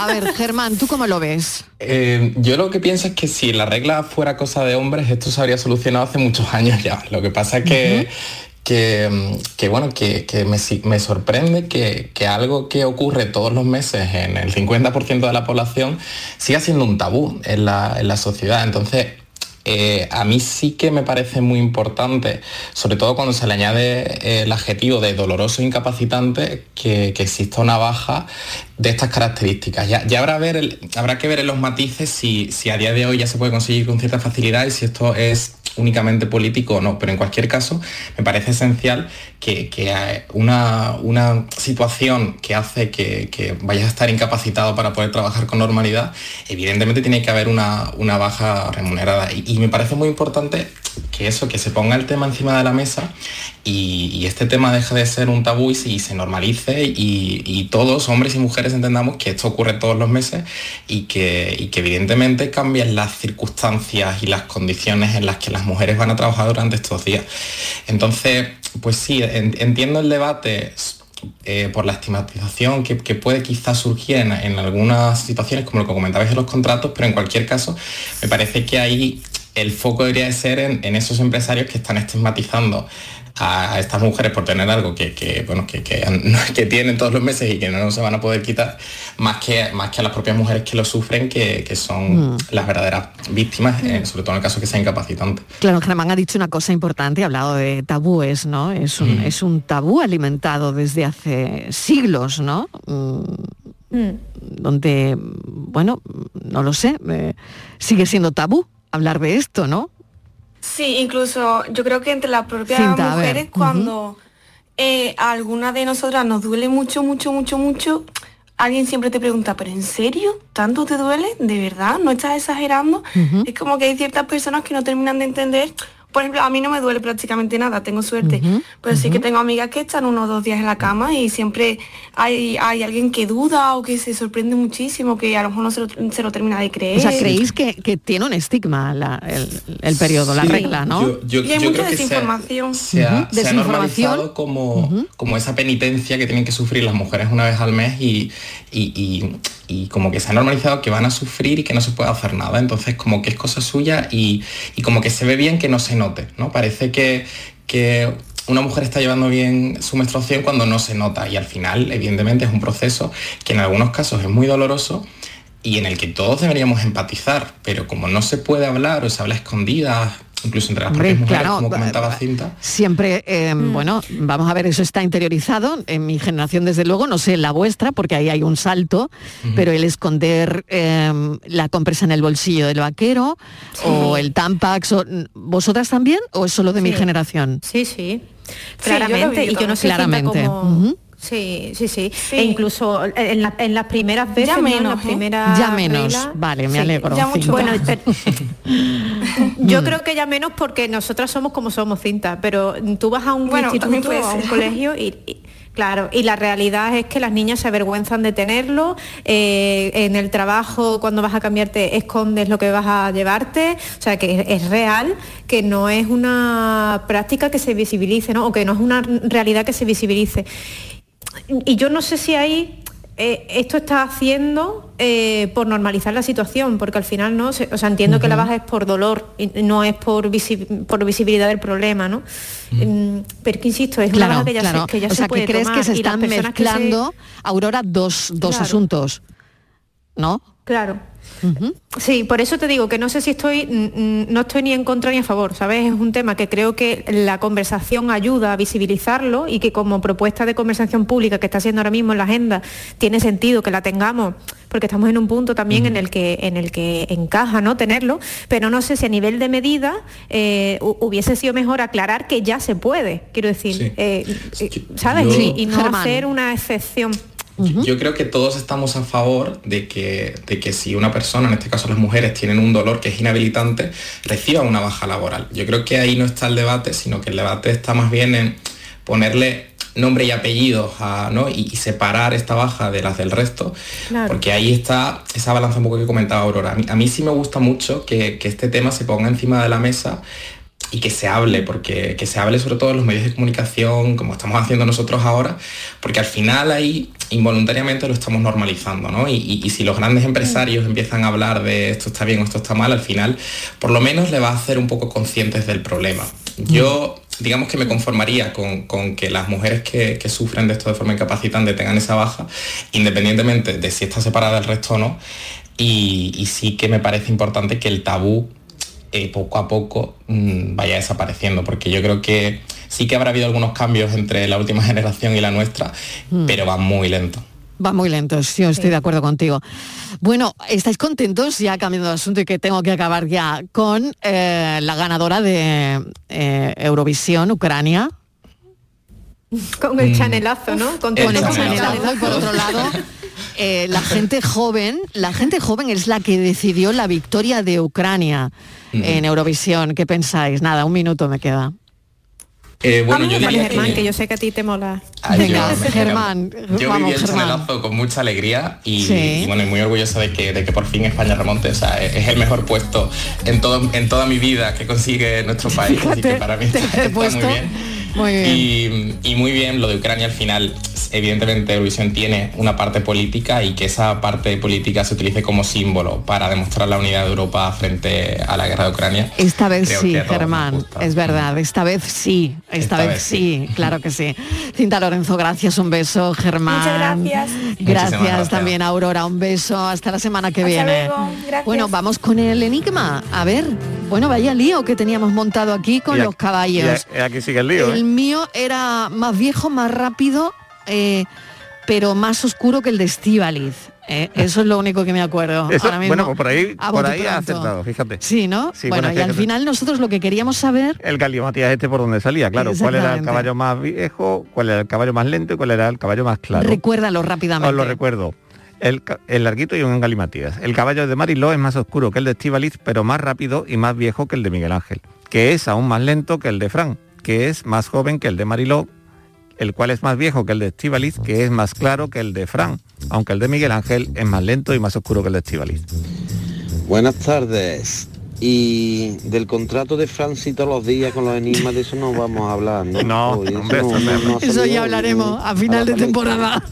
a ver, Germán, ¿tú cómo lo ves? Eh, yo lo que pienso es que si la regla fuera cosa de hombres, esto se habría solucionado hace muchos años ya. Lo que pasa es que... que, bueno, que, me, sorprende que, algo que ocurre todos los meses en el 50% de la población siga siendo un tabú en la, en la sociedad. Entonces, eh, a mí sí que me parece muy importante, sobre todo cuando se le añade eh, el adjetivo de doloroso incapacitante, que, exista una baja de estas características. Ya, habrá, que ver en los matices si a día de hoy ya se puede conseguir con cierta facilidad y si esto es únicamente político o no, pero en cualquier caso me parece esencial que, una, una, situación que hace que, vayas a estar incapacitado para poder trabajar con normalidad, evidentemente tiene que haber una, baja remunerada. Y, me parece muy importante que eso, que se ponga el tema encima de la mesa y, este tema deje de ser un tabú y, se normalice y, todos, hombres y mujeres, entendamos que esto ocurre todos los meses y que, evidentemente cambien las circunstancias y las condiciones en las que las mujeres van a trabajar durante estos días. Entonces, pues sí, entiendo el debate eh, por la estigmatización que, puede quizás surgir en, algunas situaciones, como lo que comentabais de los contratos, pero en cualquier caso, me parece que ahí el foco debería de ser en esos empresarios que están estigmatizando a, estas mujeres por tener algo que, bueno, que, que, tienen todos los meses y que no se van a poder quitar, más que, más que a las propias mujeres que lo sufren, que, son mm. las verdaderas víctimas, eh, mm. sobre todo en el caso que sea incapacitante. Claro, Germán ha dicho una cosa importante, ha hablado de tabúes, ¿no? Es un, mm. es un tabú alimentado desde hace siglos, ¿no? Donde, bueno, no lo sé, eh, sigue siendo tabú hablar de esto, ¿no? Sí, incluso yo creo que entre las propias mujeres cuando eh, a alguna de nosotras nos duele mucho, mucho, mucho, mucho, alguien siempre te pregunta, ¿pero en serio? ¿Tanto te duele? ¿De verdad? ¿No estás exagerando? Es como que hay ciertas personas que no terminan de entender por ejemplo, a mí no me duele prácticamente nada, tengo suerte, pero sí que tengo amigas que están unos dos días en la cama y siempre hay, hay alguien que duda o que se sorprende muchísimo, que a lo mejor no se lo, termina de creer. O sea, creéis que, tiene un estigma el, periodo, la regla, ¿no? y hay mucha desinformación. Se ha, normalizado como, como esa penitencia que tienen que sufrir las mujeres una vez al mes y, y, como que se ha normalizado que van a sufrir y que no se puede hacer nada. Entonces como que es cosa suya y, como que se ve bien que no se note, ¿no? Parece que, que una mujer está llevando bien su menstruación cuando no se nota y al final evidentemente es un proceso que en algunos casos es muy doloroso y en el que todos deberíamos empatizar, pero como no se puede hablar o se habla escondida incluso entre las propias mujeres, como comentaba Cinta. Siempre, eh, mm. bueno, vamos a ver, eso está interiorizado. En mi generación, desde luego, no sé en la vuestra, porque ahí hay un salto, pero el esconder em, la compresa en el bolsillo del vaquero o el Tampax, ¿vosotras también o es solo de mi generación? Sí, sí. Claramente, y que no sé claramente. Sí, sí, sí, E incluso en, las primeras veces, ya menos, ya menos. vale, me alegro. bueno, yo creo que ya menos porque nosotras somos como somos cinta, pero tú vas a un instituto o a un colegio y, Claro, y la realidad es que las niñas se avergüenzan de tenerlo. Eh, en el trabajo, cuando vas a cambiarte, escondes lo que vas a llevarte. O sea, que es real, que no es una práctica que se visibilice, ¿no? O que no es una realidad que se visibilice y yo no sé si ahí eh, esto está haciendo eh, por normalizar la situación, porque al final no, o sea, entiendo que la baja es por dolor, y no es por, por visibilidad del problema, ¿no? Mm, pero que insisto, es una baja que ya se, que ya o sea, que crees que se están mezclando, Aurora, dos, dos asuntos, ¿no? Claro. Sí, por eso te digo que no sé si estoy, no estoy ni en contra ni a favor, ¿sabes? Es un tema que creo que la conversación ayuda a visibilizarlo y que como propuesta de conversación pública que está haciendo ahora mismo en la agenda, tiene sentido que la tengamos, porque estamos en un punto también en, el que, en el que encaja ¿no? tenerlo, pero no sé si a nivel de medida eh, hubiese sido mejor aclarar que ya se puede, quiero decir, eh, eh, ¿sabes? y no hacer una excepción. Yo creo que todos estamos a favor de que, de que si una persona, en este caso las mujeres, tienen un dolor que es inhabilitante, reciba una baja laboral. Yo creo que ahí no está el debate, sino que el debate está más bien en ponerle nombre y apellidos ¿no? y, separar esta baja de las del resto, porque ahí está esa balanza un poco que comentaba Aurora. A mí, sí me gusta mucho que, este tema se ponga encima de la mesa y que se hable, porque que se hable sobre todo en los medios de comunicación, como estamos haciendo nosotros ahora, porque al final ahí involuntariamente lo estamos normalizando, ¿no? Y, si los grandes empresarios empiezan a hablar de esto está bien o esto está mal, al final por lo menos le va a hacer un poco conscientes del problema. Yo digamos que me conformaría con, que las mujeres que, sufren de esto de forma incapacitante tengan esa baja, independientemente de si está separada del resto o no. Y, sí que me parece importante que el tabú eh, poco a poco mm, vaya desapareciendo, porque yo creo que sí que habrá habido algunos cambios entre la última generación y la nuestra, mm. pero va muy lento. Va muy lento, sí, estoy de acuerdo contigo. Bueno, ¿estáis contentos? Ya cambiando de asunto y que tengo que acabar ya con eh, la ganadora de eh, Eurovisión, Ucrania. Con el mm. chanelazo, ¿no? Con, el chanelazo y por otro lado, eh, la gente joven, la gente joven es la que decidió la victoria de Ucrania mm. en Eurovisión. ¿Qué pensáis? Nada, un minuto me queda. Eh, bueno, yo diría Germán, que... yo sé que a ti te mola. Venga, Germán. Yo viví el chanelazo con mucha alegría y, bueno, y muy orgulloso de que, de que por fin España remonte. O sea, es el mejor puesto en todo en toda mi vida que consigue nuestro país. así que para mí está, muy bien. Y, muy bien lo de Ucrania al final, evidentemente Eurovisión tiene una parte política y que esa parte política se utilice como símbolo para demostrar la unidad de Europa frente a la guerra de Ucrania. Esta vez sí, Germán, es verdad, esta vez sí, esta, vez, sí, claro que sí. Cinta Lorenzo, gracias, un beso, Germán. Muchas gracias. Gracias, también Aurora, un beso, hasta la semana que viene. Bueno, vamos con el enigma. A ver, bueno, vaya lío que teníamos montado aquí con los caballos. aquí sigue el lío. ¿eh? Mío era más viejo, más rápido, eh, pero más oscuro que el de Estivaliz. Eh, eso es lo único que me acuerdo. bueno, pues por ahí, por ahí ha acertado, fíjate. Sí, ¿no? bueno, y al final nosotros lo que queríamos saber... El Matías este por donde salía, claro. ¿Cuál era el caballo más viejo, cuál era el caballo más lento y cuál era el caballo más claro? Recuérdalo rápidamente. Os lo recuerdo. El, el, larguito y un galimatías. El caballo de Mariló es más oscuro que el de Estivaliz, pero más rápido y más viejo que el de Miguel Ángel, que es aún más lento que el de Fran, que es más joven que el de Mariló, el cual es más viejo que el de Estivaliz, que es más claro que el de Fran, aunque el de Miguel Ángel es más lento y más oscuro que el de Estivaliz. Buenas tardes. Y del contrato de Francis todos los días con los enigmas, de eso no vamos a hablar, ¿no? No, eso, ya hablaremos a final de temporada.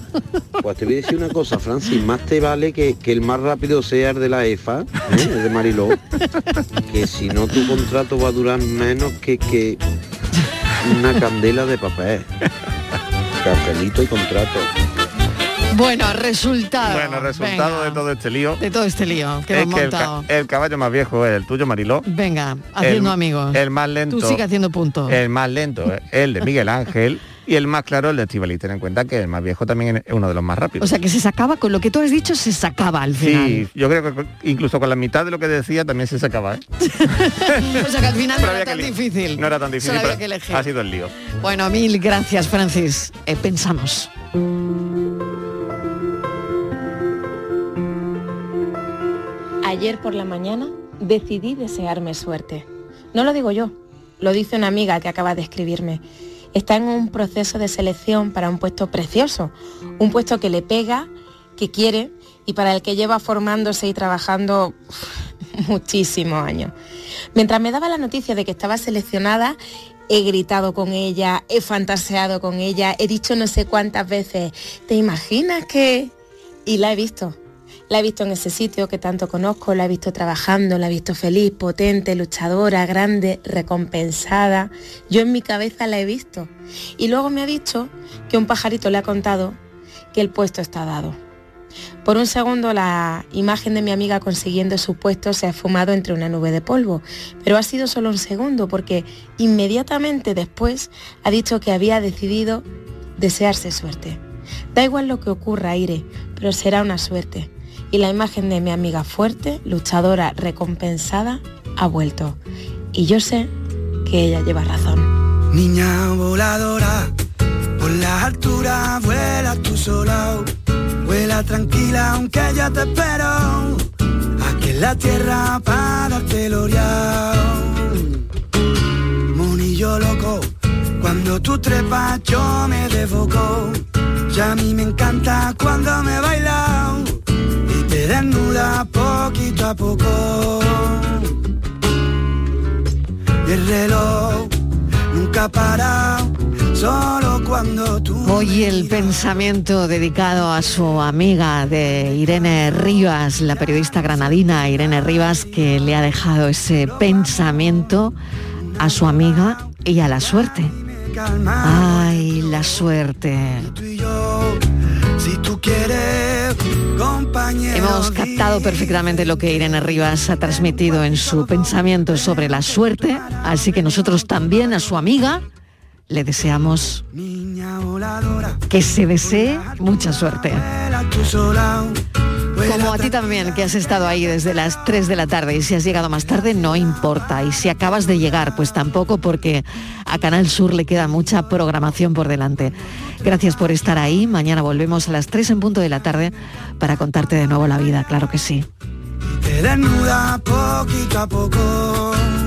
Pues te voy a decir una cosa, Francis, más te vale que, el más rápido sea el de la EFA, ¿eh? el de Mariló, que si no tu contrato va a durar menos que, que una candela de papel. Cafelito y contrato. Bueno, resultado. Bueno, resultado de todo este lío. De todo este lío que hemos montado. El, caballo más viejo es el tuyo, Mariló. Venga, haciendo amigos. El más lento. Tú sigue haciendo puntos. El más lento, el de Miguel Ángel. Y el más claro, el de Estivali. Ten en cuenta que el más viejo también es uno de los más rápidos. O sea que se sacaba, con lo que tú has dicho, se sacaba al final. Sí, yo creo que incluso con la mitad de lo que decía también se sacaba. ¿eh? o sea que al final no era tan difícil. No era tan difícil, ha sido el lío. Bueno, mil gracias, Francis. Eh, pensamos. Ayer por la mañana decidí desearme suerte. No lo digo yo, lo dice una amiga que acaba de escribirme está en un proceso de selección para un puesto precioso, un puesto que le pega, que quiere y para el que lleva formándose y trabajando muchísimos años. Mientras me daba la noticia de que estaba seleccionada, he gritado con ella, he fantaseado con ella, he dicho no sé cuántas veces, ¿te imaginas que...? Y la he visto. La he visto en ese sitio que tanto conozco, la he visto trabajando, la he visto feliz, potente, luchadora, grande, recompensada. Yo en mi cabeza la he visto. Y luego me ha dicho que un pajarito le ha contado que el puesto está dado. Por un segundo la imagen de mi amiga consiguiendo su puesto se ha fumado entre una nube de polvo, pero ha sido solo un segundo porque inmediatamente después ha dicho que había decidido desearse suerte. Da igual lo que ocurra, Aire, pero será una suerte y la imagen de mi amiga fuerte, luchadora, recompensada, ha vuelto. Y yo sé que ella lleva razón. Niña voladora, por la altura vuela tu sola Baila tranquila aunque ya te espero. Aquí en la tierra para darte Monillo loco, cuando tú trepas yo me defoco. Ya a mí me encanta cuando me baila y te desnuda poquito a poco. Y el reloj nunca para solo cuando tú... Hoy el pensamiento dedicado a su amiga de Irene Rivas, la periodista granadina Irene Rivas, que le ha dejado ese pensamiento a su amiga y a la suerte. Ay, la suerte. Si tú quieres, Hemos captado perfectamente lo que Irene Rivas ha transmitido en su pensamiento sobre la suerte, así que nosotros también a su amiga le deseamos que se desee mucha suerte. Como a ti también, que has estado ahí desde las 3 de la tarde y si has llegado más tarde no importa. Y si acabas de llegar, pues tampoco porque a Canal Sur le queda mucha programación por delante. Gracias por estar ahí. Mañana volvemos a las 3 en punto de la tarde para contarte de nuevo la vida, claro que sí. poquito a poco.